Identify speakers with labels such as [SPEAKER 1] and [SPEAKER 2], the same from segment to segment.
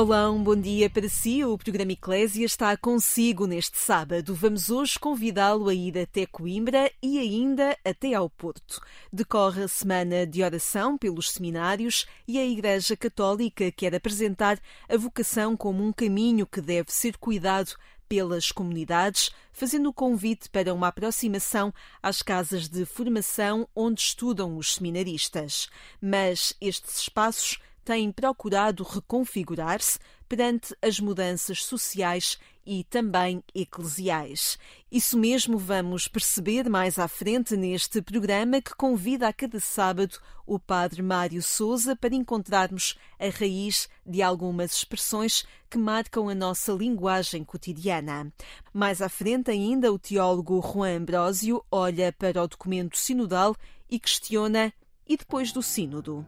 [SPEAKER 1] Olá, um bom dia para si. O programa Eclésia está consigo neste sábado. Vamos hoje convidá-lo a ir até Coimbra e ainda até ao Porto. Decorre a semana de oração pelos seminários e a Igreja Católica quer apresentar a vocação como um caminho que deve ser cuidado pelas comunidades, fazendo o convite para uma aproximação às casas de formação onde estudam os seminaristas. Mas estes espaços têm procurado reconfigurar-se perante as mudanças sociais e também eclesiais. Isso mesmo vamos perceber mais à frente neste programa que convida a cada sábado o Padre Mário Souza para encontrarmos a raiz de algumas expressões que marcam a nossa linguagem cotidiana. Mais à frente ainda o teólogo Juan Ambrósio olha para o documento sinodal e questiona e depois do sínodo.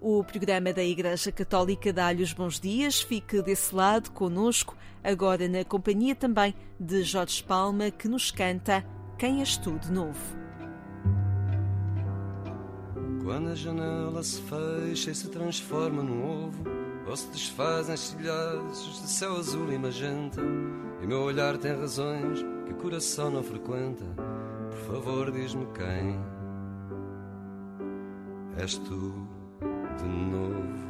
[SPEAKER 1] O programa da Igreja Católica dá-lhe os bons dias. Fique desse lado conosco, agora na companhia também de Jorge Palma, que nos canta Quem és tu de novo?
[SPEAKER 2] Quando a janela se fecha e se transforma num ovo, ou se desfazem estilhaços de céu azul e magenta, e meu olhar tem razões que o coração não frequenta, por favor diz-me quem és tu de novo.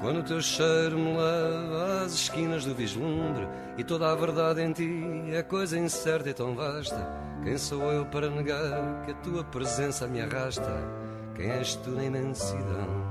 [SPEAKER 2] Quando o teu cheiro me leva às esquinas do vislumbre e toda a verdade em ti é coisa incerta e tão vasta, quem sou eu para negar que a tua presença me arrasta? Quem és tu na imensidão?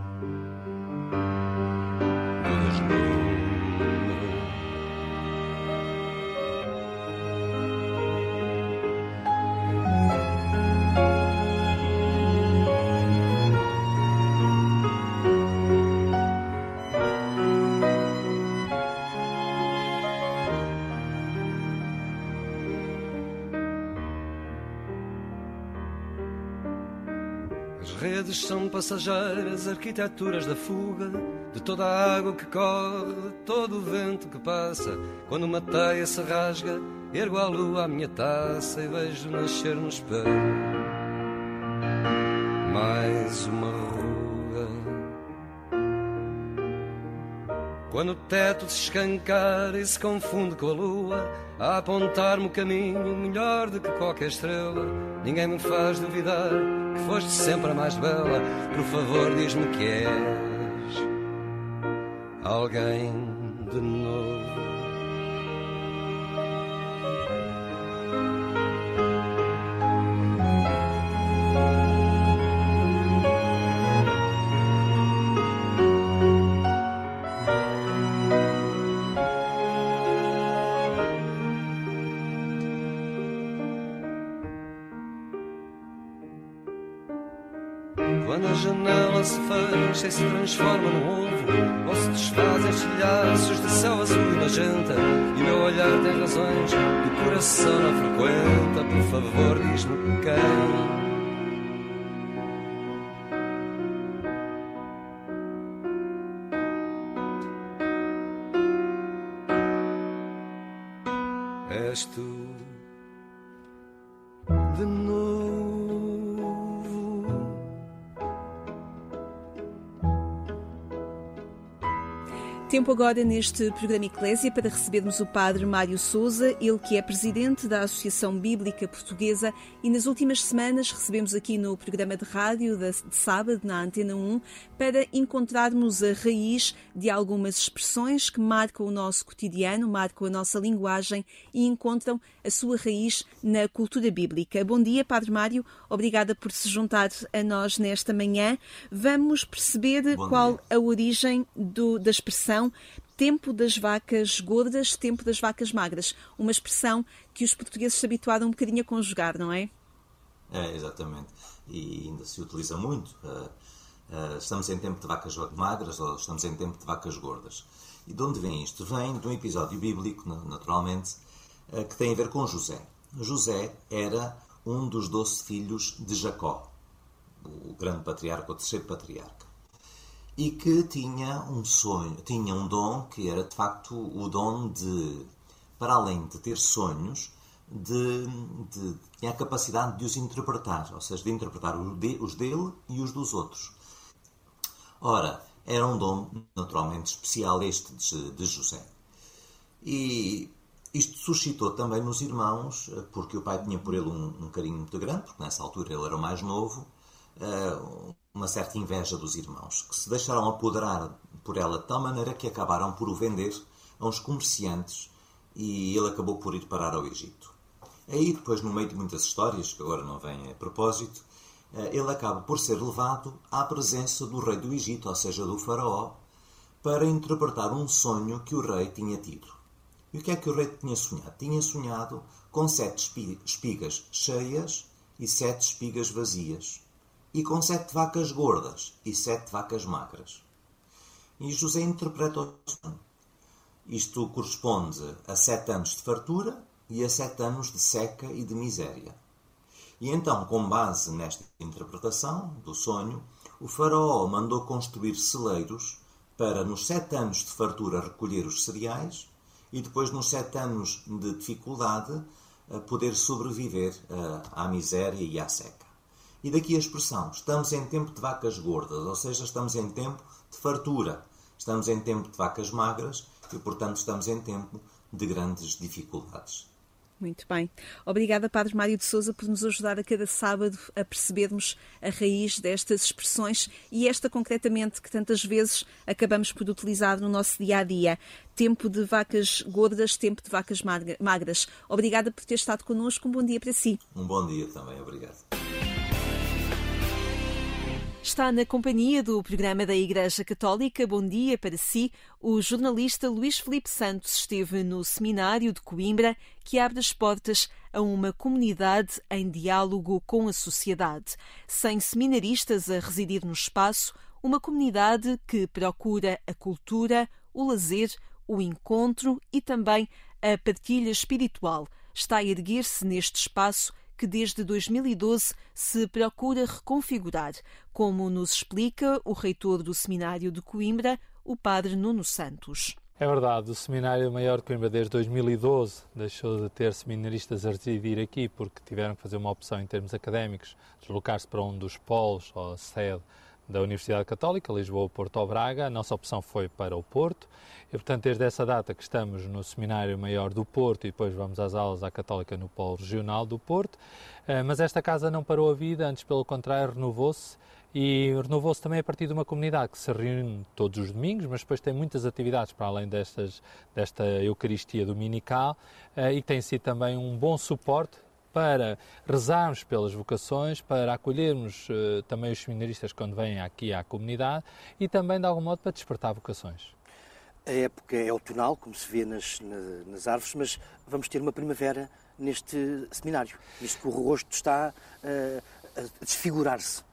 [SPEAKER 2] As redes são passageiras, arquiteturas da fuga, de toda a água que corre, de todo o vento que passa. Quando uma teia se rasga, ergo à lua a minha taça e vejo nascer no espelho mais uma ruga. Quando o teto se escancara e se confunde com a lua, a apontar-me o caminho melhor do que qualquer estrela, ninguém me faz duvidar que foste sempre a mais bela. Por favor, diz-me que és alguém e se transforma num ovo, ou se desfazem estilhaços de céu azul e magenta, e meu olhar tem razões que o coração não frequenta, por favor, diz-me quem. És tu de novo.
[SPEAKER 1] Tempo agora neste programa Eclésia para recebermos o Padre Mário Souza, ele que é presidente da Associação Bíblica Portuguesa e nas últimas semanas recebemos aqui no programa de rádio de sábado na Antena 1 para encontrarmos a raiz de algumas expressões que marcam o nosso cotidiano, marcam a nossa linguagem e encontram a sua raiz na cultura bíblica. Bom dia, Padre Mário, obrigada por se juntar a nós nesta manhã. Vamos perceber
[SPEAKER 3] Bom
[SPEAKER 1] qual
[SPEAKER 3] dia.
[SPEAKER 1] a origem do- da expressão tempo das vacas gordas, tempo das vacas magras. Uma expressão que os portugueses se habituaram um bocadinho a conjugar, não é?
[SPEAKER 3] É, exatamente. E ainda se utiliza muito. eh, eh, estamos em tempo de vacas magras ou estamos em tempo de vacas gordas. E de onde vem isto? Vem de um episódio bíblico, na- naturalmente, eh, que tem a ver com José. José era um dos doze filhos de Jacó, o grande patriarca, o terceiro patriarca, e que tinha um sonho, tinha um dom que era de facto o dom de, para além de ter sonhos, de, de, tinha a capacidade de os interpretar, ou seja, de interpretar os dele e os dos outros. Ora, era um dom naturalmente especial este de, de José. E isto suscitou também nos irmãos, eh, porque o pai tinha por ele um, um carinho muito grande, porque nessa altura ele era o mais novo, uh, uma certa inveja dos irmãos, que se deixaram apoderar por ela de tal maneira que acabaram por o vender a uns comerciantes e ele acabou por ir parar ao Egito. Aí, depois, no meio de muitas histórias, que agora não vêm a propósito, uh, ele acaba por ser levado à presença do rei do Egito, ou seja, do faraó, para interpretar um sonho que o rei tinha tido. E o que é que o rei tinha sonhado? Tinha sonhado com sete espigas cheias e sete espigas vazias, e com sete vacas gordas e sete vacas magras. E José interpreta. Isto corresponde a sete anos de fartura e a sete anos de seca e de miséria. E então, com base nesta interpretação do sonho, o faraó mandou construir celeiros para, nos sete anos de fartura, recolher os cereais e depois, nos sete anos de dificuldade, poder sobreviver à miséria e à seca. E daqui a expressão, estamos em tempo de vacas gordas, ou seja, estamos em tempo de fartura, estamos em tempo de vacas magras e, portanto, estamos em tempo de grandes dificuldades.
[SPEAKER 1] Muito bem. Obrigada, Padre Mário de Souza, por nos ajudar a cada sábado a percebermos a raiz destas expressões e esta concretamente que tantas vezes acabamos por utilizar no nosso dia a dia. Tempo de vacas gordas, tempo de vacas magras. Obrigada por ter estado connosco. Um bom dia para si.
[SPEAKER 3] Um bom dia também. Obrigado.
[SPEAKER 1] Está na companhia do programa da Igreja Católica. Bom dia para si. O jornalista Luís Felipe Santos esteve no seminário de Coimbra, que abre as portas a uma comunidade em diálogo com a sociedade. Sem seminaristas a residir no espaço, uma comunidade que procura a cultura, o lazer, o encontro e também a partilha espiritual. Está a erguer-se neste espaço que desde 2012 se procura reconfigurar, como nos explica o reitor do Seminário de Coimbra, o padre Nuno Santos.
[SPEAKER 4] É verdade, o Seminário Maior de Coimbra desde 2012 deixou de ter seminaristas a residir aqui porque tiveram que fazer uma opção em termos académicos, deslocar-se para um dos polos ou sede da Universidade Católica, Lisboa, Porto ou Braga. A nossa opção foi para o Porto e, portanto, desde essa data que estamos no Seminário Maior do Porto e depois vamos às aulas à Católica no Polo Regional do Porto. Eh, mas esta casa não parou a vida, antes, pelo contrário, renovou-se e renovou-se também a partir de uma comunidade que se reúne todos os domingos, mas depois tem muitas atividades para além destas, desta Eucaristia dominical eh, e tem sido também um bom suporte para rezarmos pelas vocações, para acolhermos uh, também os seminaristas quando vêm aqui à comunidade e também, de algum modo, para despertar vocações.
[SPEAKER 5] A época é outonal, como se vê nas, nas árvores, mas vamos ter uma primavera neste seminário, visto que o rosto está uh, a desfigurar-se.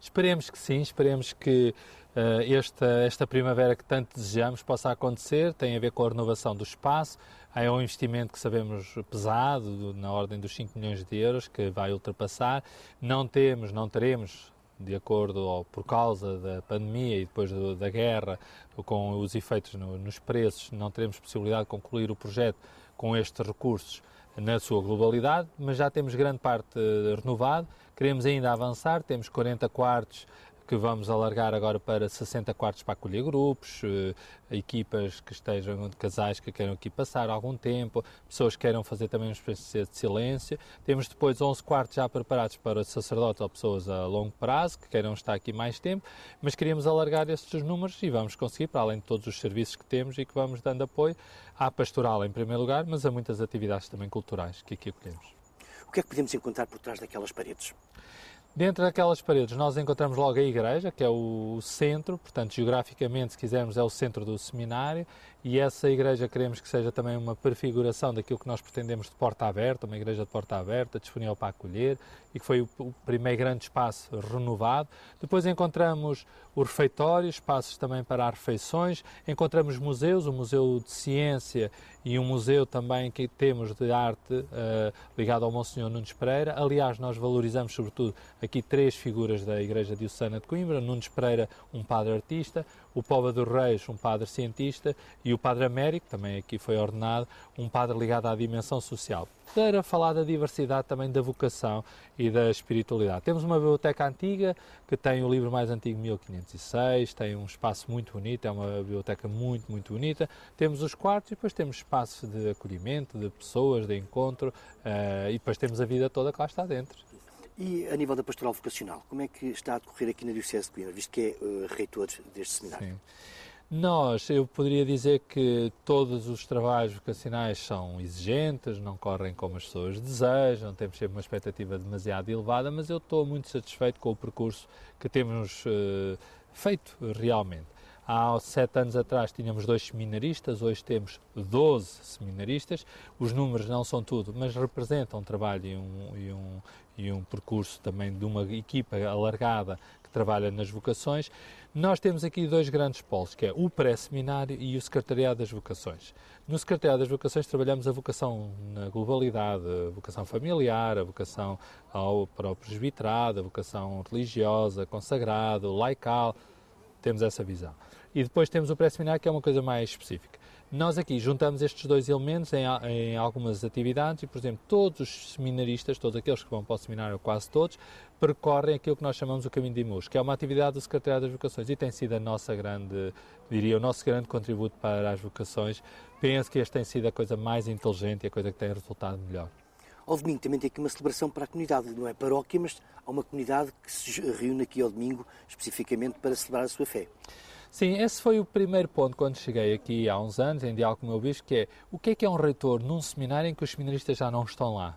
[SPEAKER 4] Esperemos que sim, esperemos que uh, esta, esta primavera que tanto desejamos possa acontecer, tem a ver com a renovação do espaço, é um investimento que sabemos pesado, na ordem dos 5 milhões de euros, que vai ultrapassar. Não temos, não teremos, de acordo ou por causa da pandemia e depois do, da guerra, com os efeitos no, nos preços, não teremos possibilidade de concluir o projeto com estes recursos na sua globalidade, mas já temos grande parte renovado. Queremos ainda avançar, temos 40 quartos que vamos alargar agora para 60 quartos para acolher grupos, eh, equipas que estejam, casais que queiram aqui passar algum tempo, pessoas que queiram fazer também uma espécie de silêncio. Temos depois 11 quartos já preparados para sacerdotes ou pessoas a longo prazo que queiram estar aqui mais tempo, mas queríamos alargar estes números e vamos conseguir, para além de todos os serviços que temos e que vamos dando apoio à pastoral em primeiro lugar, mas a muitas atividades também culturais que aqui acolhemos.
[SPEAKER 5] O que é que podemos encontrar por trás daquelas paredes?
[SPEAKER 4] Dentro daquelas paredes nós encontramos logo a igreja, que é o centro, portanto, geograficamente, se quisermos, é o centro do seminário, e essa igreja queremos que seja também uma prefiguração daquilo que nós pretendemos de porta aberta, uma igreja de porta aberta, disponível para acolher, e que foi o, primeiro grande espaço renovado. Depois encontramos o refeitório, espaços também para refeições, encontramos museus, o Museu de Ciência e um museu também que temos de arte uh, ligado ao Monsenhor Nunes Pereira. Aliás, nós valorizamos sobretudo aqui três figuras da Igreja Diocesana de Coimbra, Nunes Pereira, um padre artista, o Póvoa dos Reis, um padre cientista, e o Padre Américo, também aqui foi ordenado, um padre ligado à dimensão social. Para falar da diversidade também da vocação e da espiritualidade. Temos uma biblioteca antiga que tem o livro mais antigo, 1506, tem um espaço muito bonito, é uma biblioteca muito, muito bonita. Temos os quartos e depois temos espaço de acolhimento, de pessoas, de encontro, uh, e depois temos a vida toda que lá está dentro.
[SPEAKER 5] E a nível da pastoral vocacional, como é que está a decorrer aqui na Diocese de Coimbra, visto que é uh, reitor deste seminário? Sim.
[SPEAKER 4] Nós, eu poderia dizer que todos os trabalhos vocacionais são exigentes, não correm como as pessoas desejam, temos sempre uma expectativa demasiado elevada, mas eu estou muito satisfeito com o percurso que temos uh, feito realmente. Há sete anos atrás tínhamos dois seminaristas, hoje temos 12 seminaristas. Os números não são tudo, mas representam um trabalho e um, e um, e um percurso também de uma equipa alargada que trabalha nas vocações. Nós temos aqui dois grandes polos, que é o pré-seminário e o secretariado das vocações. No secretariado das vocações trabalhamos a vocação na globalidade, a vocação familiar, a vocação ao, para o presbiterado, a vocação religiosa, consagrado, laical, temos essa visão. E depois temos o pré-seminário, que é uma coisa mais específica. Nós aqui juntamos estes dois elementos em, em, algumas atividades e, por exemplo, todos os seminaristas, todos aqueles que vão para o seminário, quase todos, percorrem aquilo que nós chamamos o Caminho de Imus, que é uma atividade do Secretariado das Vocações e tem sido a nossa grande, diria, o nosso grande contributo para as vocações. Penso que esta tem sido a coisa mais inteligente e a coisa que tem resultado melhor.
[SPEAKER 5] Ao domingo também tem aqui uma celebração para a comunidade, não é paróquia, mas há uma comunidade que se reúne aqui ao domingo especificamente para celebrar a sua fé.
[SPEAKER 4] Sim, esse foi o primeiro ponto quando cheguei aqui há uns anos, em diálogo com o meu bispo, que é o que é que é um reitor num seminário em que os seminaristas já não estão lá?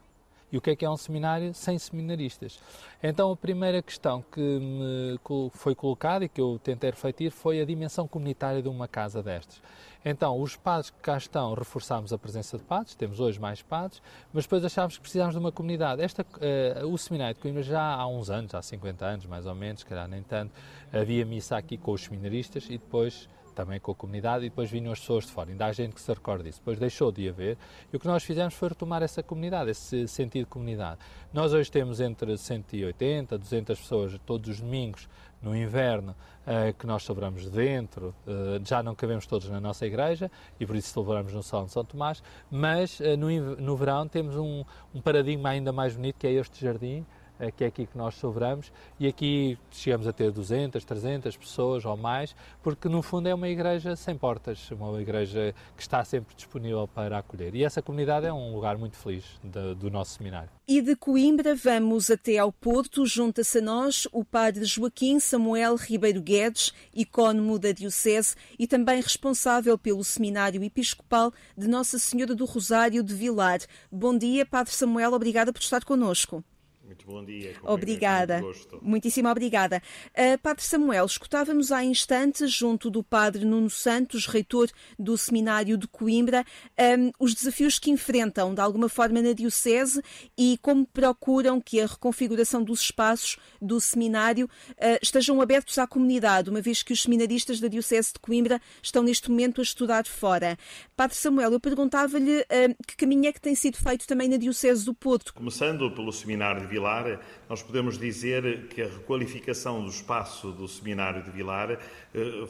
[SPEAKER 4] E o que é que é um seminário sem seminaristas? Então, a primeira questão que me foi colocada e que eu tentei refletir foi a dimensão comunitária de uma casa destas. Então, os padres que cá estão, reforçámos a presença de padres, temos hoje mais padres, mas depois achámos que precisávamos de uma comunidade. Esta, uh, o Seminário de Coimbra já há uns anos, há 50 anos mais ou menos, se calhar nem tanto, havia missa aqui com os seminaristas e depois também com a comunidade e depois vinham as pessoas de fora. Ainda há gente que se recorda disso. Depois deixou de haver e o que nós fizemos foi retomar essa comunidade, esse sentido de comunidade. Nós hoje temos entre 180, 200 pessoas todos os domingos no inverno uh, que nós celebramos dentro, uh, já não cabemos todos na nossa igreja e por isso celebramos no Salão de São Tomás, mas no, no verão temos um, um paradigma ainda mais bonito que é este jardim, que é aqui que nós sobramos, e aqui chegamos a ter 200, 300 pessoas ou mais, porque no fundo é uma igreja sem portas, uma igreja que está sempre disponível para acolher. E essa comunidade é um lugar muito feliz de, do nosso seminário.
[SPEAKER 1] E de Coimbra vamos até ao Porto, junta-se a nós o padre Joaquim Samuel Ribeiro Guedes, icónomo da Diocese e também responsável pelo Seminário Episcopal de Nossa Senhora do Rosário de Vilar. Bom dia, Padre Samuel, obrigada por estar conosco.
[SPEAKER 6] Muito bom dia.
[SPEAKER 1] Obrigada. Muitíssimo obrigada. Uh, padre Samuel, escutávamos há instantes, junto do Padre Nuno Santos, reitor do Seminário de Coimbra, um, os desafios que enfrentam, de alguma forma, na Diocese e como procuram que a reconfiguração dos espaços do seminário uh, estejam abertos à comunidade, uma vez que os seminaristas da Diocese de Coimbra estão neste momento a estudar fora. Padre Samuel, eu perguntava-lhe uh, que caminho é que tem sido feito também na Diocese do Porto.
[SPEAKER 6] Começando pelo Seminário de Vilar, nós podemos dizer que a requalificação do espaço do Seminário de Vilar eh,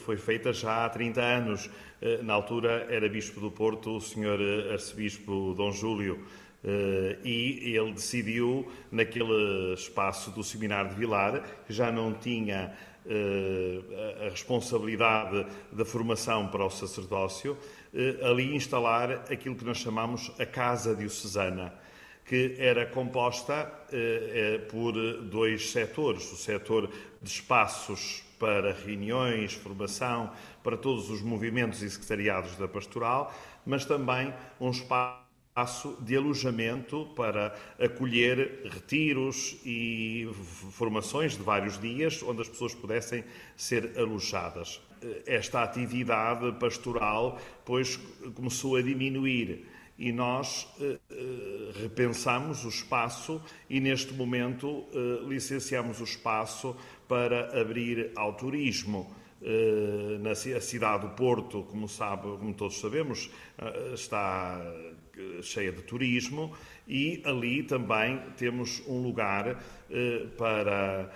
[SPEAKER 6] foi feita já há 30 anos. Eh, na altura era Bispo do Porto o Sr. Arcebispo Dom Júlio. e ele decidiu, naquele espaço do Seminário de Vilar, que já não tinha a responsabilidade da formação para o sacerdócio, ali instalar aquilo que nós chamamos a Casa Diocesana que era composta eh, eh, por dois setores: o setor de espaços para reuniões, formação, para todos os movimentos e secretariados da pastoral, mas também um espaço de alojamento para acolher retiros e formações de vários dias onde as pessoas pudessem ser alojadas. Esta atividade pastoral, pois, começou a diminuir e nós eh, eh, repensamos o espaço e, neste momento, eh, licenciamos o espaço para abrir ao turismo. Na cidade do Porto, como, sabe, como todos sabemos, está cheia de turismo e ali também temos um lugar para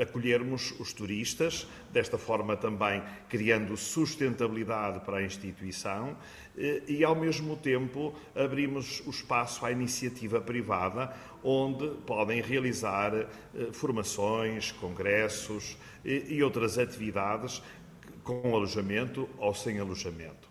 [SPEAKER 6] acolhermos os turistas, desta forma também criando sustentabilidade para a instituição e, ao mesmo tempo, abrimos o espaço à iniciativa privada, onde podem realizar formações, congressos, e outras atividades com alojamento ou sem alojamento.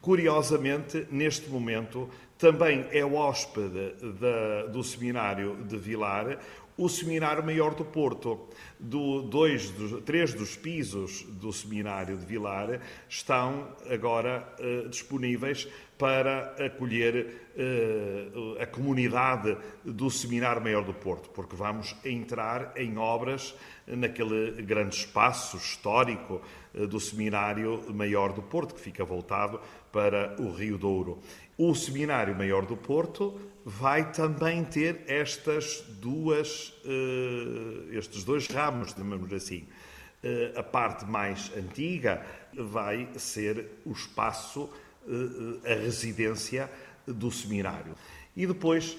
[SPEAKER 6] Curiosamente, neste momento, também é hóspede da, do Seminário de Vilar o Seminário Maior do Porto. Do, dois, três dos pisos do Seminário de Vilar estão agora uh, disponíveis para acolher uh, a comunidade do Seminário Maior do Porto, porque vamos entrar em obras naquele grande espaço histórico uh, do Seminário Maior do Porto, que fica voltado para o Rio Douro. O Seminário Maior do Porto vai também ter estas duas, uh, estes dois ramos, digamos assim. Uh, a parte mais antiga vai ser o espaço, uh, a residência do seminário. E depois,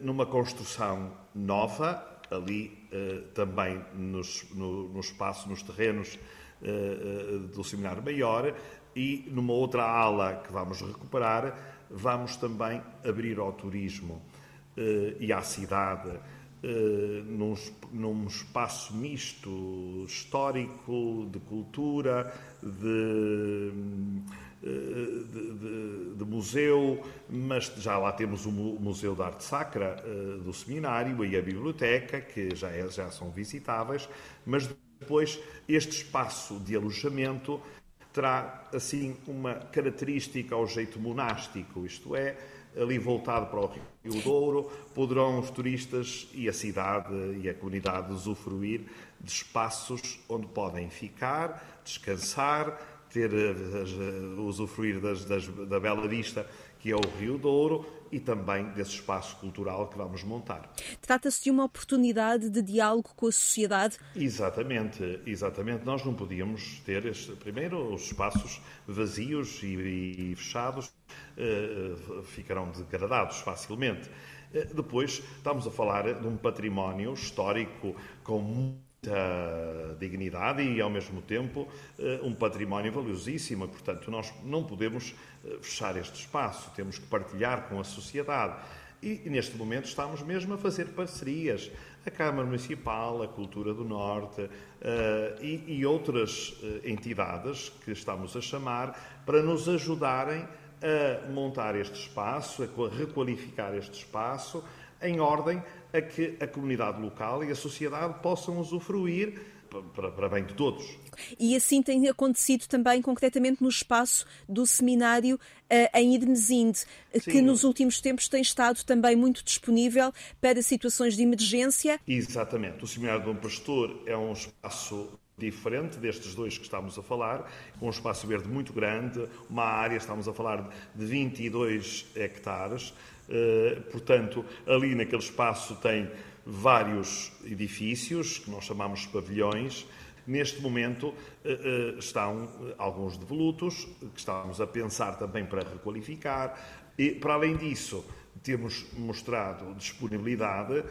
[SPEAKER 6] numa construção nova, ali também nos, no, no, espaço, nos terrenos do seminário maior, e numa outra ala que vamos recuperar, vamos também abrir ao turismo uh, e à cidade uh, num, num, espaço misto histórico, de cultura, de, eh, de, de, de, museu, mas já lá temos o Museu de Arte Sacra do Seminário e a biblioteca, que já, é, já são visitáveis, mas depois este espaço de alojamento terá assim uma característica ao jeito monástico, isto é, ali voltado para o Rio Douro, poderão os turistas e a cidade e a comunidade usufruir de espaços onde podem ficar, descansar, ter, usufruir das, das, da bela vista que é o Rio Douro e também desse espaço cultural que vamos montar.
[SPEAKER 1] Trata-se de uma oportunidade de diálogo com a sociedade?
[SPEAKER 6] Exatamente, exatamente. Nós não podíamos ter, este, primeiro, os espaços vazios e, e fechados uh, ficarão degradados facilmente. Uh, depois, estamos a falar de um património histórico com muita dignidade e, ao mesmo tempo, eh, um património valiosíssimo. Portanto, nós não podemos eh, fechar este espaço, temos que partilhar com a sociedade. E, neste momento, estamos mesmo a fazer parcerias. A Câmara Municipal, a Cultura do Norte uh, e, e, outras entidades que estamos a chamar para nos ajudarem a montar este espaço, a requalificar este espaço, em ordem a que a comunidade local e a sociedade possam usufruir para, para bem de todos.
[SPEAKER 1] E assim tem acontecido também concretamente no espaço do seminário uh, em Idmesinde, que nos últimos tempos tem estado também muito disponível para situações de emergência.
[SPEAKER 6] Exatamente. O Seminário Dom Pastor é um espaço diferente destes dois que estamos a falar, com um espaço verde muito grande, uma área, estamos a falar de 22 hectares, eh, portanto, ali naquele espaço tem vários edifícios, que nós chamamos pavilhões. Neste momento eh, eh, estão alguns devolutos, que estamos a pensar também para requalificar. E, para além disso, temos mostrado disponibilidade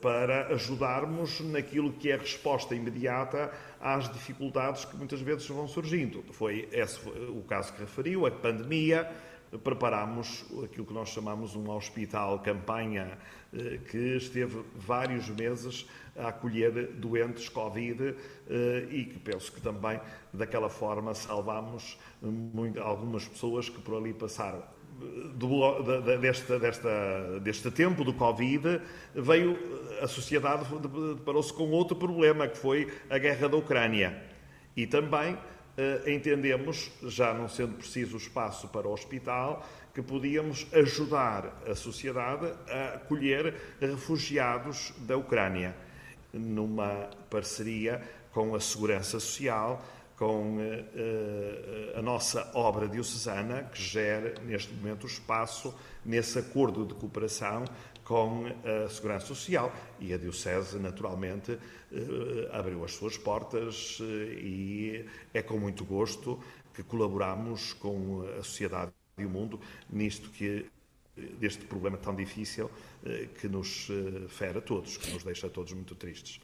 [SPEAKER 6] para ajudarmos naquilo que é a resposta imediata às dificuldades que muitas vezes vão surgindo. Foi esse o caso que referiu, a pandemia, preparámos aquilo que nós chamamos um hospital campanha, eh, que esteve vários meses a acolher doentes Covid eh, e que penso que também daquela forma salvámos algumas pessoas que por ali passaram. Do, desta, desta, deste tempo do Covid, veio a sociedade deparou-se com outro problema, que foi a guerra da Ucrânia. E também entendemos, já não sendo preciso espaço para o hospital, que podíamos ajudar a sociedade a acolher refugiados da Ucrânia, numa parceria com a Segurança Social, com uh, a nossa obra diocesana, que gera neste momento o espaço nesse acordo de cooperação com a Segurança Social. E a Diocese, naturalmente, uh, abriu as suas portas uh, e é com muito gosto que colaboramos com a sociedade e o mundo nisto que deste problema tão difícil eh, que nos eh, fere a todos, que nos deixa a todos muito tristes.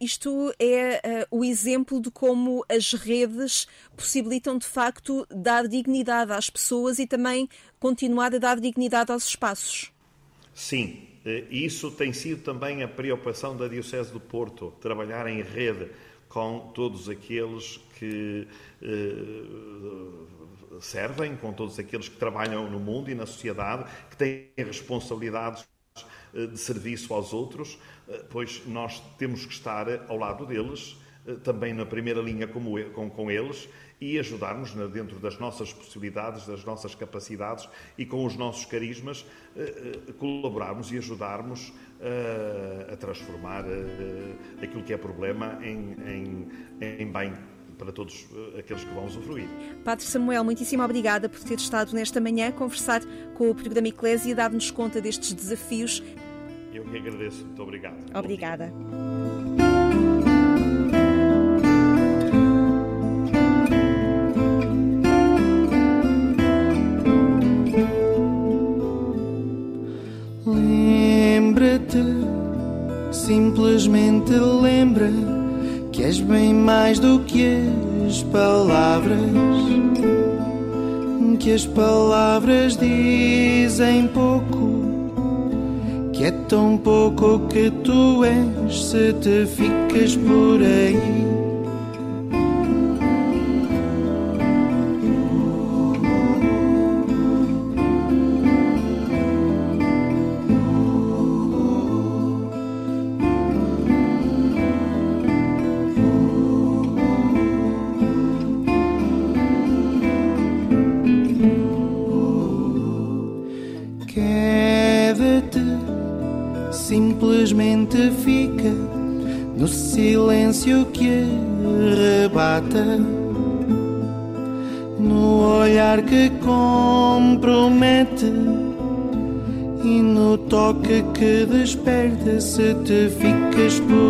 [SPEAKER 1] Isto é o exemplo de como as redes possibilitam de facto dar dignidade às pessoas e também continuar a dar dignidade aos espaços.
[SPEAKER 6] Sim, isso tem sido também a preocupação da Diocese do Porto, trabalhar em rede com todos aqueles que servem, com todos aqueles que trabalham no mundo e na sociedade, que têm responsabilidades eh, de serviço aos outros, eh, pois nós temos que estar ao lado deles, eh, também na primeira linha com, com eles e ajudar-nos dentro das nossas possibilidades, das nossas capacidades e com os nossos carismas, colaborarmos e ajudarmos a transformar aquilo que é problema em, em, em bem para todos eh, aqueles que vão usufruir.
[SPEAKER 1] Padre Samuel, muitíssimo obrigada por ter estado nesta manhã a conversar com o programa Eclésia e dar-nos conta destes desafios.
[SPEAKER 6] Eu que agradeço. Muito obrigado.
[SPEAKER 1] Obrigada.
[SPEAKER 7] Simplesmente lembra que és bem mais do que as palavras, que as palavras dizem pouco, que é tão pouco que tu és se te ficas por aí. Toque que desperta se te ficas por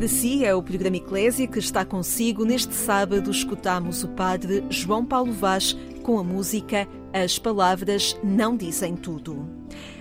[SPEAKER 1] para si é o programa Eclésia que está consigo. Neste sábado escutamos o padre João Paulo Vaz com a música As Palavras Não Dizem Tudo.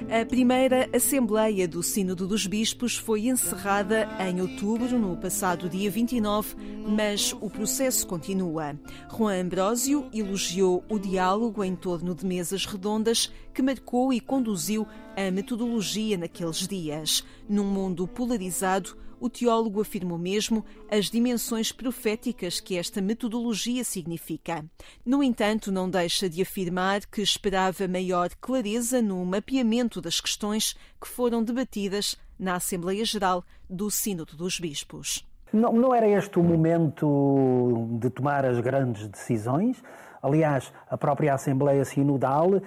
[SPEAKER 1] A primeira Assembleia do Sínodo dos Bispos foi encerrada em outubro, no passado dia 29, mas o processo continua. Juan Ambrósio elogiou o diálogo em torno de mesas redondas que marcou e conduziu a metodologia naqueles dias. Num mundo polarizado, o teólogo afirmou mesmo as dimensões proféticas que esta metodologia significa. No entanto, não deixa de afirmar que esperava maior clareza no mapeamento das questões que foram debatidas na Assembleia Geral do Sínodo dos Bispos.
[SPEAKER 8] Não, não era este o momento de tomar as grandes decisões, Aliás, a própria Assembleia Sinodal uh,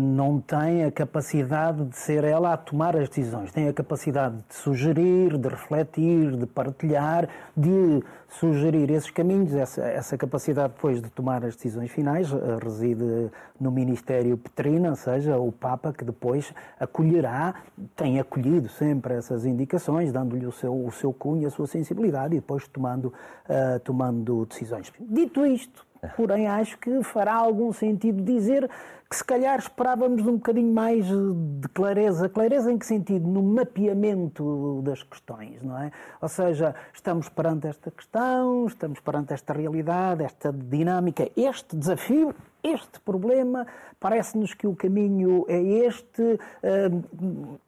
[SPEAKER 8] não tem a capacidade de ser ela a tomar as decisões. Tem a capacidade de sugerir, de refletir, de partilhar, de sugerir esses caminhos. Essa, capacidade depois de tomar as decisões finais uh, reside no Ministério Petrina, ou seja, o Papa que depois acolherá, tem acolhido sempre essas indicações, dando-lhe o seu, o seu cunho, a sua sensibilidade e depois tomando, uh, tomando decisões. Dito isto, porém acho que fará algum sentido dizer que se calhar esperávamos um bocadinho mais de clareza. Clareza em que sentido? No mapeamento das questões, não é? Ou seja, estamos perante esta questão, estamos perante esta realidade, esta dinâmica, este desafio, este problema, parece-nos que o caminho é este,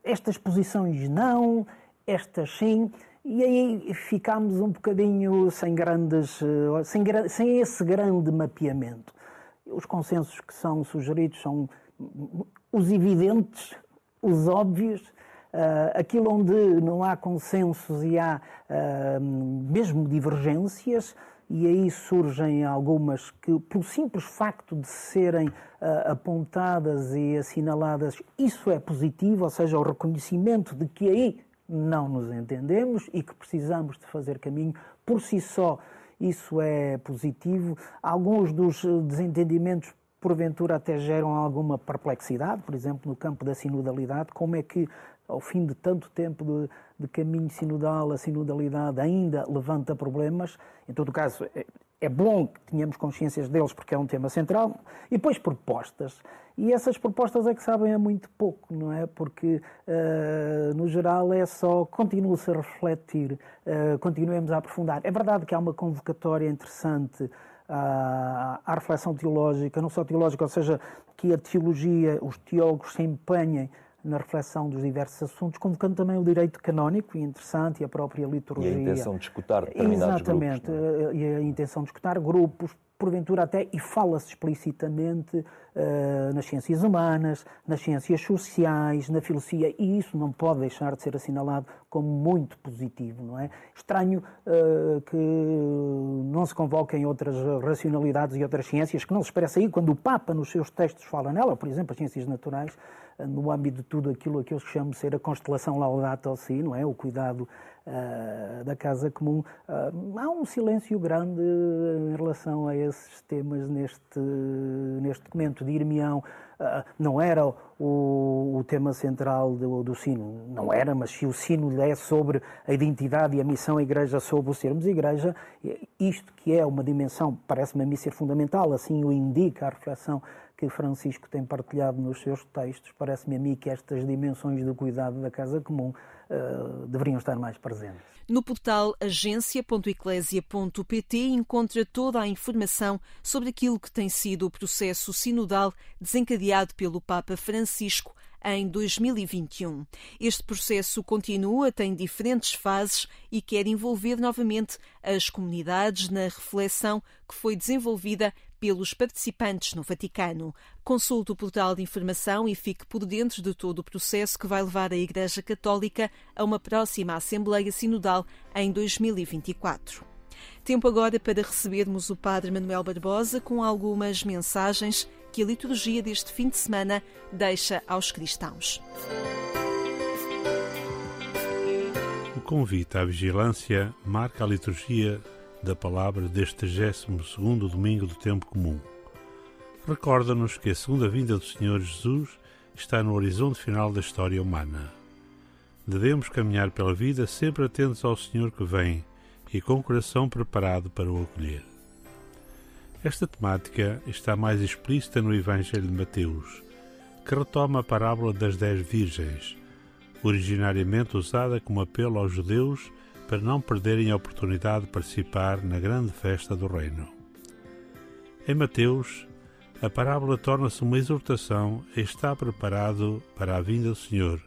[SPEAKER 8] estas posições não, estas sim. E aí ficámos um bocadinho sem grandes, eh, sem, sem esse grande mapeamento. Os consensos que são sugeridos são os evidentes, os óbvios, uh, aquilo onde não há consensos e há uh, mesmo divergências, e aí surgem algumas que, pelo simples facto de serem uh, apontadas e assinaladas, isso é positivo, ou seja, o reconhecimento de que aí não nos entendemos e que precisamos de fazer caminho por si só. Isso é positivo. Alguns dos desentendimentos, porventura, até geram alguma perplexidade, por exemplo, no campo da sinodalidade. Como é que, ao fim de tanto tempo de, de caminho sinodal, a sinodalidade ainda levanta problemas? Em todo caso, é, bom que tenhamos consciências deles porque é um tema central. E depois propostas. E essas propostas é que sabem a muito pouco, não é? Porque, uh, no geral, é só continue-se a refletir, uh, continuemos a aprofundar. É verdade que há uma convocatória interessante à, à reflexão teológica, não só teológica, ou seja, que a teologia, os teólogos se empenhem na reflexão dos diversos assuntos, convocando também o direito canónico, e interessante, e a própria liturgia.
[SPEAKER 9] E a intenção de escutar determinados
[SPEAKER 8] Exatamente,
[SPEAKER 9] grupos. Exatamente,
[SPEAKER 8] e a intenção de escutar grupos, porventura até, e fala-se explicitamente uh, nas ciências humanas, nas ciências sociais, na filosofia, e isso não pode deixar de ser assinalado como muito positivo, não é? Estranho uh, que não se convoquem outras racionalidades e outras ciências, que não se expressa aí quando o Papa nos seus textos fala nela, por exemplo, as ciências naturais, no âmbito de tudo aquilo que eu chamo de ser a constelação Laudato Si, não é? O cuidado uh, da casa comum. Uh, há um silêncio grande em relação a esses temas neste, neste documento de Irmião. Uh, não era o, o, tema central do, do sino, não era, mas se o sino é sobre a identidade e a missão da Igreja sobre o sermos Igreja, isto que é uma dimensão, parece-me a mim ser fundamental, assim o indica a reflexão que Francisco tem partilhado nos seus textos, parece-me a mim que estas dimensões do cuidado da casa comum uh, deveriam estar mais presentes.
[SPEAKER 1] No portal agência.eclésia.pt encontra toda a informação sobre aquilo que tem sido o processo sinodal desencadeado pelo Papa Francisco em 2021. Este processo continua, tem diferentes fases e quer envolver novamente as comunidades na reflexão que foi desenvolvida pelos participantes no Vaticano. Consulte o portal de informação e fique por dentro de todo o processo que vai levar a Igreja Católica a uma próxima Assembleia Sinodal em 2024. Tempo agora para recebermos o Padre Manuel Barbosa com algumas mensagens que a liturgia deste fim de semana deixa aos cristãos.
[SPEAKER 10] O convite à vigilância marca a liturgia da palavra deste 32 domingo do tempo comum. Recorda-nos que a segunda vinda do Senhor Jesus está no horizonte final da história humana. Devemos caminhar pela vida sempre atentos ao Senhor que vem e com o coração preparado para o acolher. Esta temática está mais explícita no Evangelho de Mateus, que retoma a parábola das dez virgens, originariamente usada como apelo aos judeus para não perderem a oportunidade de participar na grande festa do Reino. Em Mateus, a parábola torna-se uma exortação a estar preparado para a vinda do Senhor,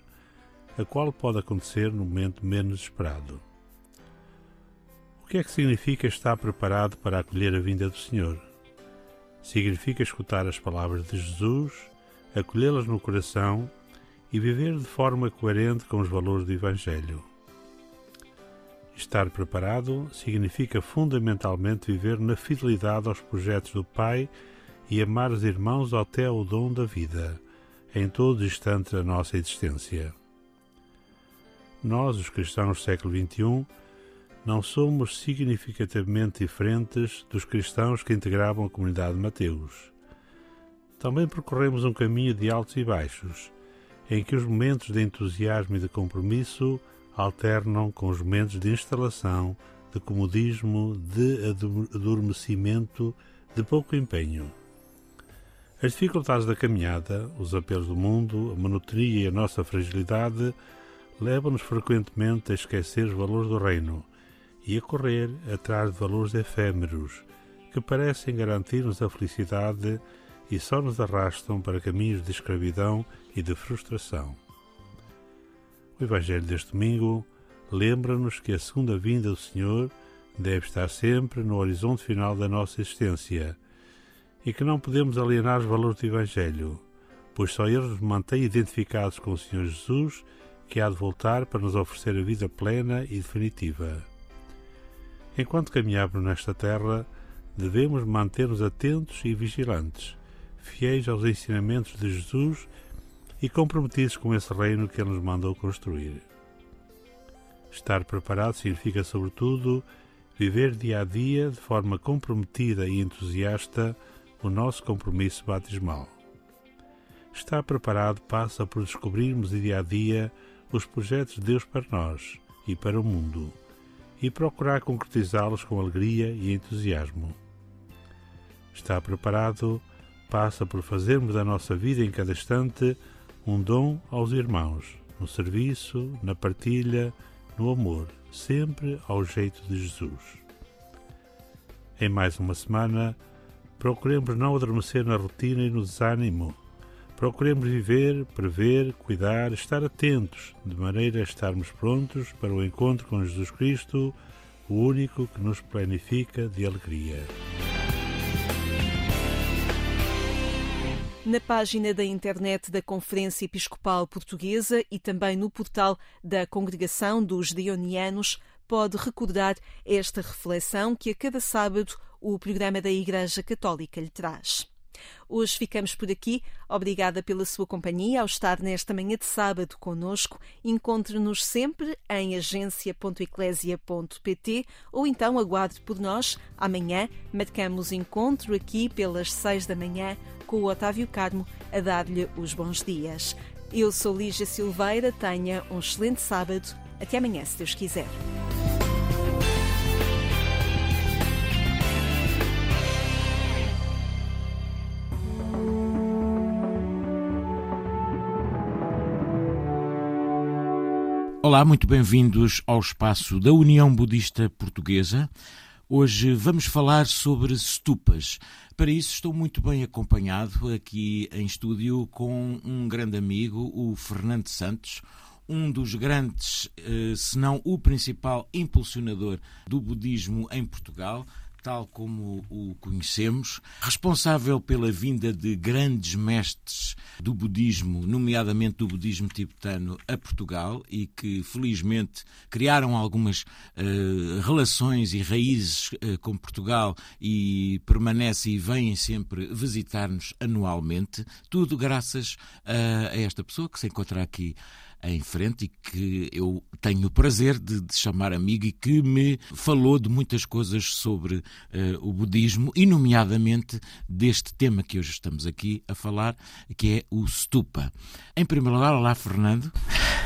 [SPEAKER 10] a qual pode acontecer no momento menos esperado. O que é que significa estar preparado para acolher a vinda do Senhor? Significa escutar as palavras de Jesus, acolhê-las no coração e viver de forma coerente com os valores do Evangelho. Estar preparado significa fundamentalmente viver na fidelidade aos projetos do Pai e amar os irmãos até o dom da vida, em todos os instantes da nossa existência. Nós, os cristãos do século XXI, não somos significativamente diferentes dos cristãos que integravam a comunidade de Mateus. Também percorremos um caminho de altos e baixos, em que os momentos de entusiasmo e de compromisso alternam com os momentos de instalação, de comodismo, de adormecimento, de pouco empenho. As dificuldades da caminhada, os apelos do mundo, a monotonia e a nossa fragilidade levam-nos frequentemente a esquecer os valores do reino e a correr atrás de valores efêmeros que parecem garantir-nos a felicidade e só nos arrastam para caminhos de escravidão e de frustração. O Evangelho deste domingo lembra-nos que a segunda vinda do Senhor deve estar sempre no horizonte final da nossa existência e que não podemos alienar os valores do Evangelho, pois só eles nos mantêm identificados com o Senhor Jesus, que há de voltar para nos oferecer a vida plena e definitiva. Enquanto caminhamos nesta terra, devemos manter-nos atentos e vigilantes, fiéis aos ensinamentos de Jesus e comprometidos com esse reino que Ele nos mandou construir. Estar preparado significa, sobretudo, viver dia a dia de forma comprometida e entusiasta o nosso compromisso batismal. Estar preparado passa por descobrirmos dia a dia os projetos de Deus para nós e para o mundo e procurar concretizá-los com alegria e entusiasmo. Estar preparado passa por fazermos da nossa vida em cada instante um dom aos irmãos, no serviço, na partilha, no amor, sempre ao jeito de Jesus. Em mais uma semana, procuremos não adormecer na rotina e no desânimo. Procuremos viver, prever, cuidar, estar atentos, de maneira a estarmos prontos para o encontro com Jesus Cristo, o único que nos planifica de alegria.
[SPEAKER 1] Na página da internet da Conferência Episcopal Portuguesa e também no portal da Congregação dos Dionianos, pode recordar esta reflexão que a cada sábado o programa da Igreja Católica lhe traz. Hoje ficamos por aqui. Obrigada pela sua companhia ao estar nesta manhã de sábado conosco. Encontre-nos sempre em agência.eclésia.pt ou então aguarde por nós. Amanhã marcamos encontro aqui pelas seis da manhã com o Otávio Carmo a dar-lhe os bons dias. Eu sou Lígia Silveira. Tenha um excelente sábado. Até amanhã, se Deus quiser.
[SPEAKER 11] Olá, muito bem-vindos ao espaço da União Budista Portuguesa. Hoje vamos falar sobre stupas. Para isso estou muito bem acompanhado aqui em estúdio com um grande amigo, o Fernando Santos, um dos grandes, eh, se não o principal impulsionador do budismo em Portugal tal como o conhecemos, responsável pela vinda de grandes mestres do budismo, nomeadamente do budismo tibetano, a Portugal e que felizmente criaram algumas uh, relações e raízes uh, com Portugal e permanecem e vêm sempre visitar-nos anualmente, tudo graças a esta pessoa que se encontra aqui em frente e que eu tenho o prazer de, de chamar amigo e que me falou de muitas coisas sobre uh, o budismo e, nomeadamente, deste tema que hoje estamos aqui a falar, que é o stupa. Em primeiro lugar, olá, Fernando.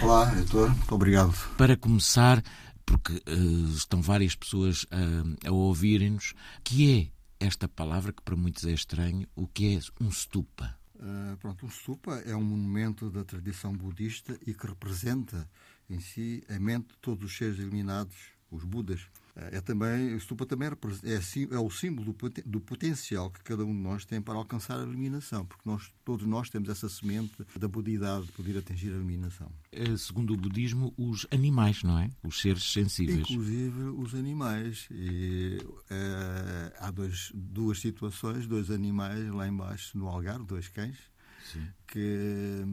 [SPEAKER 12] Olá, Heitor. Muito obrigado.
[SPEAKER 11] Para começar, porque uh, estão várias pessoas a, a ouvirem-nos, que é esta palavra que para muitos é estranho, o que é um stupa?
[SPEAKER 12] Uh, pronto, um stupa é um monumento da tradição budista e que representa em si a mente de todos os seres iluminados, os Budas. Uh, é também, o stupa também é, é, é o símbolo do, potencial que cada um de nós tem para alcançar a iluminação, porque nós, todos nós temos essa semente da budidade de poder atingir a iluminação.
[SPEAKER 11] É, segundo o budismo, os animais, não é? Os seres sensíveis.
[SPEAKER 12] Inclusive os animais. E, uh, há dois, duas situações, dois animais lá embaixo no Algarve, dois cães, que,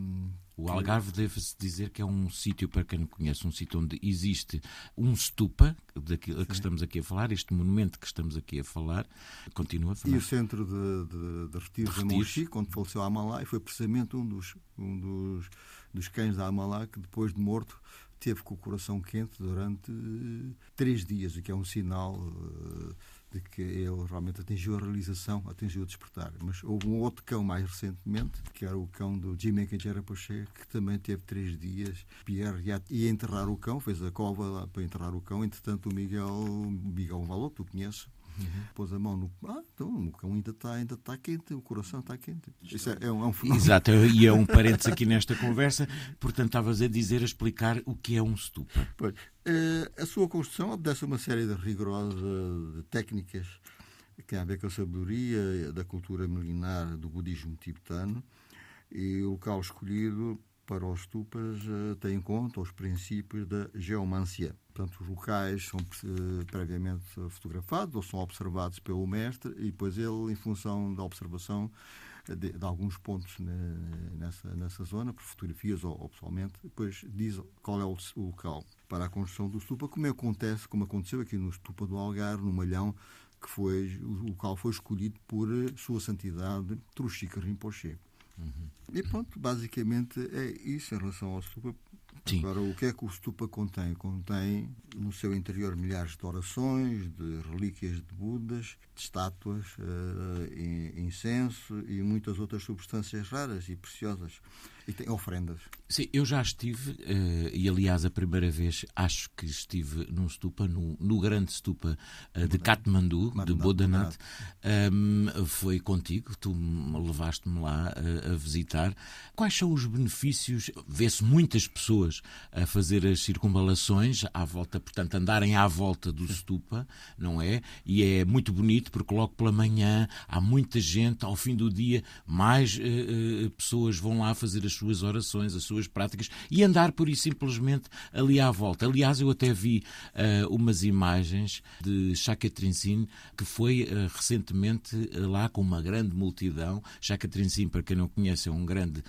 [SPEAKER 11] O Algarve deve-se dizer que é um sítio, para quem não conhece, um sítio onde existe um stupa, daquilo que estamos aqui a falar, este monumento que estamos aqui a falar. Continua a falar.
[SPEAKER 12] E o centro de, de, de retiros de Monchique, quando faleceu a Amalá, e foi precisamente um dos, um dos, dos cães da Amalá que, depois de morto, teve com o coração quente durante três dias, o que é um sinal uh, de que ele realmente atingiu a realização, atingiu o despertar. Mas houve um outro cão mais recentemente, que era o cão do Jimmy Quintera Poché, que também teve três dias. Pierre ia enterrar o cão, fez a cova para enterrar o cão. Entretanto, o Miguel, Miguel Valor, que tu conheces, Uhum. Pôs a mão no. Ah, então o cão ainda está ainda tá quente, o coração está quente. Isso é, é, um, é um fenómeno.
[SPEAKER 11] Exato, e é um parênteses aqui nesta conversa. Portanto, estavas a dizer, a explicar o que é um stupa.
[SPEAKER 12] Pois, eh, a sua construção obedece a uma série de rigorosas técnicas que têm a ver com a sabedoria da cultura milenar do budismo tibetano e o local escolhido para os stupas uh, tem em conta os princípios da geomancia. Portanto, os locais são uh, previamente fotografados ou são observados pelo mestre e depois ele, em função da observação de, de alguns pontos nessa, nessa zona, por fotografias ou, ou, pessoalmente, depois diz qual é o, o, local para a construção do stupa, como acontece, como aconteceu aqui no stupa do Algar, no Malhão, que foi, o local foi escolhido por Sua Santidade Truxica Rinpoche. Uhum. E pronto, basicamente é isso em relação ao stupa. Sim. Agora, o que é que o stupa contém? Contém no seu interior milhares de orações, de relíquias de Budas, de estátuas, uh, incenso e muitas outras substâncias raras e preciosas. E tem ofrendas.
[SPEAKER 11] Sim, eu já estive, uh, e aliás a primeira vez acho que estive num stupa, no, no grande stupa uh, de Katmandu, de Bodanat. Um, foi contigo, tu levaste-me lá uh, a visitar. Quais são os benefícios? Vê-se muitas pessoas a fazer as circunvalações à volta, portanto, andarem à volta do stupa, não é? E é muito bonito porque logo pela manhã há muita gente, ao fim do dia, mais pessoas vão lá fazer as suas orações, as suas práticas e andar por isso simplesmente ali à volta. Aliás, eu até vi uh, umas imagens de Chakatrinsin que foi uh, recentemente uh, lá com uma grande multidão. Chakatrinsin, para quem não conhece, é um grande,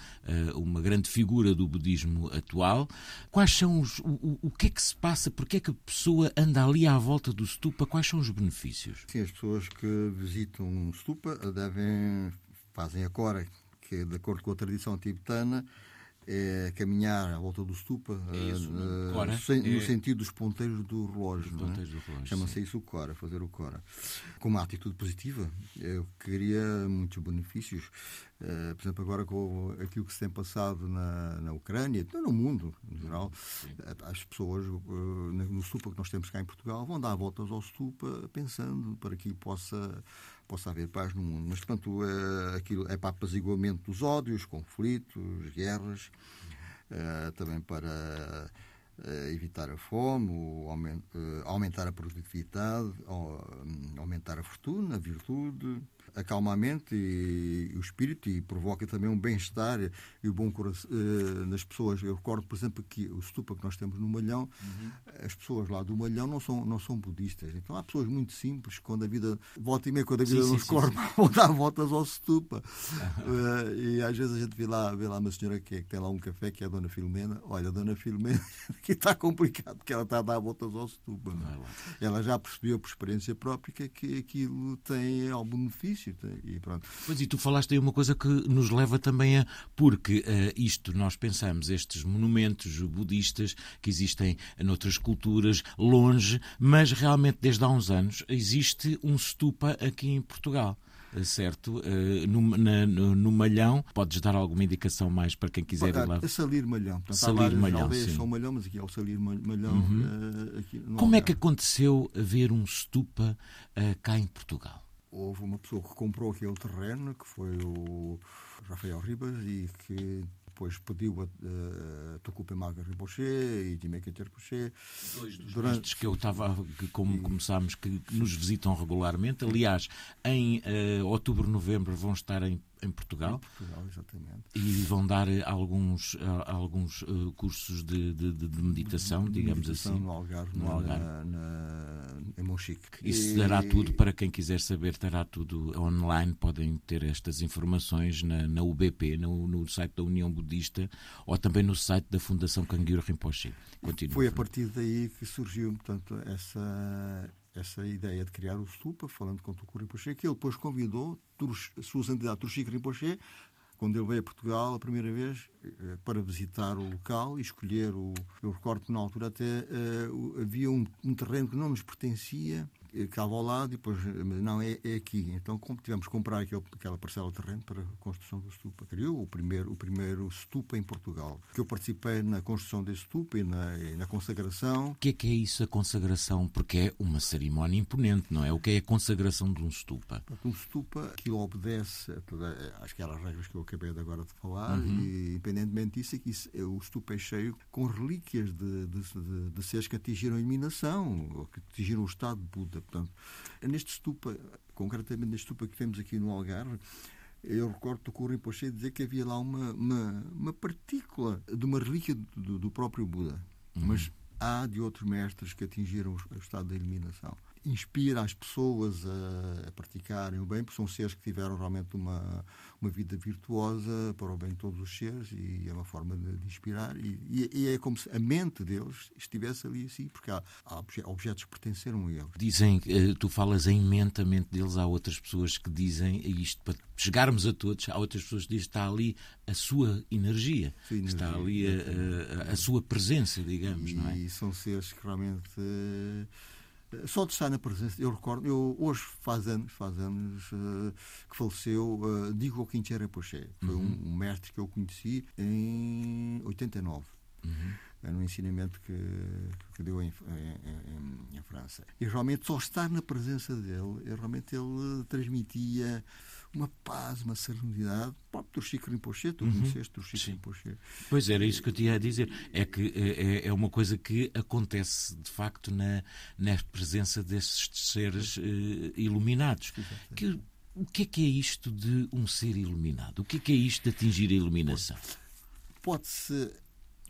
[SPEAKER 11] uma grande figura do budismo atual. Quais são os. O, o que é que se passa? Porquê é que a pessoa anda ali à volta do stupa? Quais são os benefícios?
[SPEAKER 12] Sim, as pessoas que visitam um stupa devem fazem a cora que, de acordo com a tradição tibetana, é caminhar à volta do stupa é isso, uh, no, é... sentido dos ponteiros do relógio. É? Chama-se isso o Cora, fazer o Cora. Com uma atitude positiva, eu queria muitos benefícios. Uh, por exemplo, agora com aquilo que se tem passado na, na Ucrânia, no mundo em geral, Sim. as pessoas uh, no stupa que nós temos cá em Portugal vão dar voltas ao stupa pensando para que possa possa haver paz no mundo. Mas, portanto, é, aquilo é para apaziguamento dos ódios, conflitos, guerras, também para evitar a fome, aumentar a produtividade, aumentar a fortuna, a virtude, acalma a mente e, e o espírito e provoca também um bem-estar e o bom coração uh, nas pessoas. Eu recordo, por exemplo, que o stupa que nós temos no Malhão, uhum. as pessoas lá do Malhão não são, não são budistas. Então há pessoas muito simples, quando a vida, volta e meia, quando a vida sim, nos sim, corre, vão dar voltas ao stupa. uh, e às vezes a gente vê lá, vê lá uma senhora que, é, que tem lá um café, que é a Dona Filomena. Olha, a Dona Filomena, que está complicado, porque ela está a dar voltas ao stupa. É? Ela já percebeu por experiência própria que aquilo tem algum benefício e pronto.
[SPEAKER 11] Pois e tu falaste aí uma coisa que nos leva também a. Porque uh, isto, nós pensamos, estes monumentos budistas que existem noutras culturas, longe, mas realmente desde há uns anos existe um stupa aqui em Portugal eh, certo? Uh, no, na, no, no, Malhão, podes dar alguma indicação mais para quem quiser ir lá?
[SPEAKER 12] É Salir Malhão.
[SPEAKER 11] Portanto, Salir Malhão, sim.
[SPEAKER 12] São Malhão, mas aqui é o Salir Malhão. Uhum.
[SPEAKER 11] Uh, Como é que aconteceu ver um stupa uh, cá em Portugal?
[SPEAKER 12] Houve uma pessoa que comprou aquele terreno, que foi o Rafael Ribas, e que depois pediu a, a Tocupa Maga Rinpoche e Dimeka Rinpoche.
[SPEAKER 11] Dois dos durante... que eu estava, que como e... começámos, que nos visitam regularmente. Aliás, em uh, outubro, novembro vão estar em em Portugal.
[SPEAKER 12] Em Portugal, exatamente.
[SPEAKER 11] E vão dar alguns, alguns uh, cursos de, de, de meditação, digamos
[SPEAKER 12] meditação
[SPEAKER 11] assim.
[SPEAKER 12] No Algarve, no Algarve. Na, na, em Monchique.
[SPEAKER 11] Isso e... dará tudo, para quem quiser saber, terá tudo online. Podem ter estas informações na, na UBP, no, no site da União Budista ou também no site da Fundação Canguiro Rinpoche.
[SPEAKER 12] Continua. Foi a partir daí que surgiu, portanto, essa essa ideia de criar o Stupa, falando com o Tuku Rinpoche, que ele depois convidou sua santidade Turchico Rinpoche, quando ele veio a Portugal a primeira vez, eh, para visitar o local e escolher o. Eu recordo que na altura até uh, havia um, um terreno que não nos pertencia estava ao lado e depois, não, é, é aqui. Então tivemos que comprar aquele, aquela parcela de terreno para a construção do stupa. Criou o primeiro, o primeiro stupa em Portugal. Que eu participei na construção desse stupa e na, e na consagração.
[SPEAKER 11] O que é que é isso, a consagração? Porque é uma cerimónia imponente, não é? O que é a consagração de um stupa?
[SPEAKER 12] Um stupa, aquilo obedece a toda, acho que eram as regras que eu acabei de agora de falar, uhum. e independentemente disso, é que isso, o stupa é cheio com relíquias de, de, de, de seres que atingiram a iluminação, ou que atingiram o estado de Buda. Portanto, neste estupa, concretamente neste estupa que temos aqui no Algarve, eu recordo que o Rinpoche dizer que havia lá uma, uma, uma partícula de uma relíquia do, do próprio Buda. Uhum. Mas há de outros mestres que atingiram o estado da iluminação inspira as pessoas a, a, praticarem o bem, porque são seres que tiveram realmente uma, uma vida virtuosa para o bem de todos os seres e é uma forma de, de inspirar. E, e, é como se a mente deles estivesse ali assim, porque há, há objetos que pertenceram a eles.
[SPEAKER 11] Dizem, eh, tu falas em mente, a mente deles, há outras pessoas que dizem isto para chegarmos a todos, há outras pessoas que dizem está ali a sua energia, energia está ali a, a, a, sua presença, digamos,
[SPEAKER 12] e,
[SPEAKER 11] não é?
[SPEAKER 12] E são seres que realmente só de estar na presença, eu recordo, eu, hoje faz anos, faz anos uh, que faleceu uh, Digo Quinchera Poché. Foi uhum. um, um, mestre que eu conheci em 89. Uhum. No ensinamento que, que deu em, em, em, França. E realmente só estar na presença dele, realmente ele transmitia uma paz, uma serenidade. O próprio Turchico Rinpoche, tu uhum. conheceste Turchico Rinpoche.
[SPEAKER 11] Pois era isso que eu tinha a dizer. É que é, é, é uma coisa que acontece, de facto, na, na presença desses seres uh, iluminados. Que, o que é que é isto de um ser iluminado? O que é que é isto de atingir a iluminação?
[SPEAKER 12] Pode-se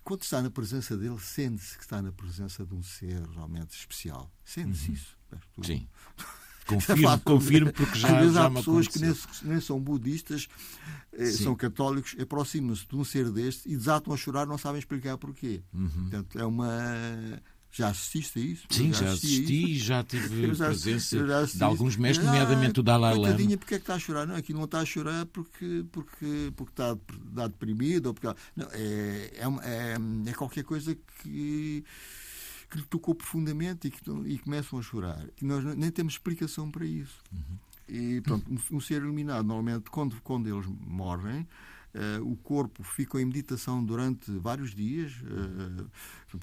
[SPEAKER 12] quando está na presença dele, sente-se que está na presença de um ser realmente especial. Sente-se uhum. isso.
[SPEAKER 11] Sim. Confirmo, confirmo porque já,
[SPEAKER 12] Às vezes
[SPEAKER 11] já
[SPEAKER 12] há pessoas que nem, nem, são budistas, eh, são católicos, aproximam-se de um ser deste e desatam a chorar, não sabem explicar porquê. Uhum. Portanto, é uma. Já assististe a isso?
[SPEAKER 11] Sim, já, já assisti e já tive já, presença já de alguns mestres, nomeadamente ah, o Dalai Lama.
[SPEAKER 12] Coitadinha, porque é que está a chorar? Não, aqui não está a chorar porque, porque, porque está, está deprimido. Ou porque, não, é, é, é, é qualquer coisa que que lhe tocou profundamente e que e começam a chorar. E nós nem temos explicação para isso. Uhum. E pronto, um, um, ser iluminado, normalmente, quando, quando eles morrem, Uh, o corpo fica em meditação durante vários dias. Uh,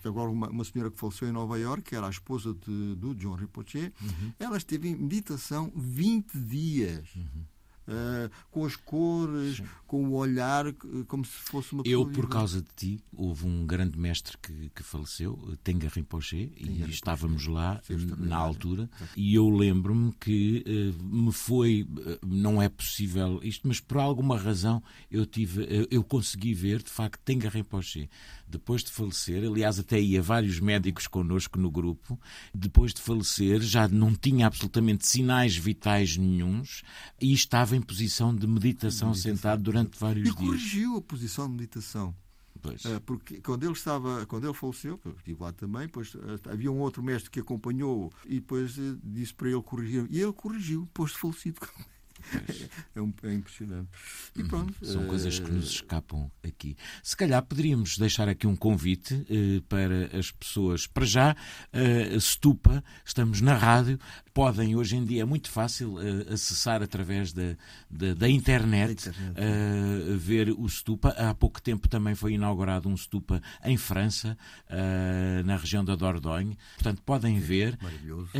[SPEAKER 12] agora, uma, uma, senhora que faleceu em Nova York, que era a esposa de, do John Rinpoche, uhum. ela esteve em meditação 20 dias. Uhum. Uh, com as cores, Sim. com o olhar, como se fosse uma
[SPEAKER 11] Eu, por causa de ti, houve um grande mestre que, que faleceu, Tenga Rinpoche, e estávamos lá na altura, e eu lembro-me que uh, me foi, uh, não é possível isto, mas por alguma razão eu tive, eu consegui ver, de facto, Tenga Rinpoche depois de falecer, aliás, até ia vários médicos connosco no grupo, depois de falecer já não tinha absolutamente sinais vitais nenhums e estava em posição de meditação, meditação. sentado durante vários
[SPEAKER 12] e
[SPEAKER 11] dias.
[SPEAKER 12] E corrigiu a posição de meditação. Pois. Eh, porque quando ele estava, quando ele faleceu, eu estive lá também, pois eh, havia um outro mestre que acompanhou e depois eh, disse para ele corrigir. E ele corrigiu, depois de falecido. É, um, é, impressionante. E uhum. pronto.
[SPEAKER 11] São coisas que nos escapam aqui. Se calhar poderíamos deixar aqui um convite eh, para as pessoas. Para já, eh, Stupa, estamos na rádio, podem hoje em dia, é muito fácil eh, acessar através da, da, da internet, internet. Eh, ver o Stupa. Há pouco tempo também foi inaugurado um Stupa em França, eh, na região da Dordogne. Portanto, podem ver.
[SPEAKER 12] Maravilhoso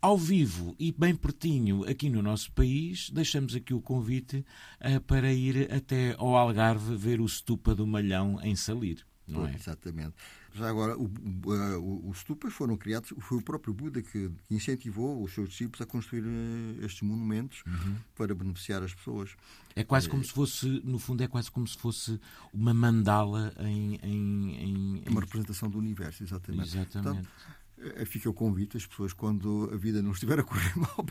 [SPEAKER 11] ao vivo e bem pertinho aqui no nosso país, deixamos aqui o convite uh, para ir até ao Algarve ver o Stupa do Malhão em Salir. não é?
[SPEAKER 12] Exatamente. Já agora, o, o, os stupas foram criados, foi o próprio Buda que incentivou os seus discípulos a construir eh, estes monumentos uhum. para beneficiar as pessoas.
[SPEAKER 11] É quase é, como se fosse, no fundo, é quase como se fosse uma mandala em. em, em
[SPEAKER 12] uma representação do universo, exatamente.
[SPEAKER 11] Exatamente.
[SPEAKER 12] Eh, fica o convite, as pessoas, quando a vida não estiver a correr mal,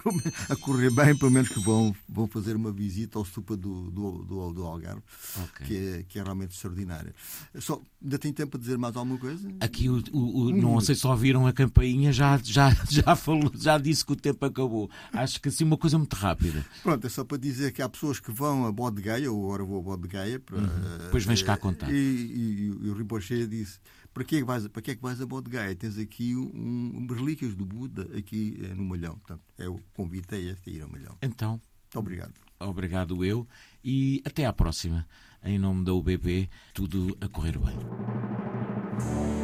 [SPEAKER 12] a correr bem, pelo menos que vão, vão fazer uma visita ao estupa do, do, do, do Algarve, okay. que, é, que é realmente extraordinária. Só, ainda tem tempo para dizer mais alguma coisa?
[SPEAKER 11] Aqui, o, o, o não sei se ouviram a campainha, já, já, já, falou, já disse que o tempo acabou. Acho que assim, uma coisa muito rápida.
[SPEAKER 12] Pronto, é só para dizer que há pessoas que vão a Bode Gaia, ou agora vou a Bode Gaia. Para, uhum.
[SPEAKER 11] Depois vens cá contar.
[SPEAKER 12] E, e, e o Rinpoche disse para que, é que vais, para que é que vais a Bodh Tens aqui um, um, relíquias do Buda aqui é, no Malhão. Portanto, é o convite é este, a ir ao Malhão.
[SPEAKER 11] Então.
[SPEAKER 12] Muito obrigado.
[SPEAKER 11] Obrigado eu e até à próxima. Em nome da UBB, tudo a correr bem.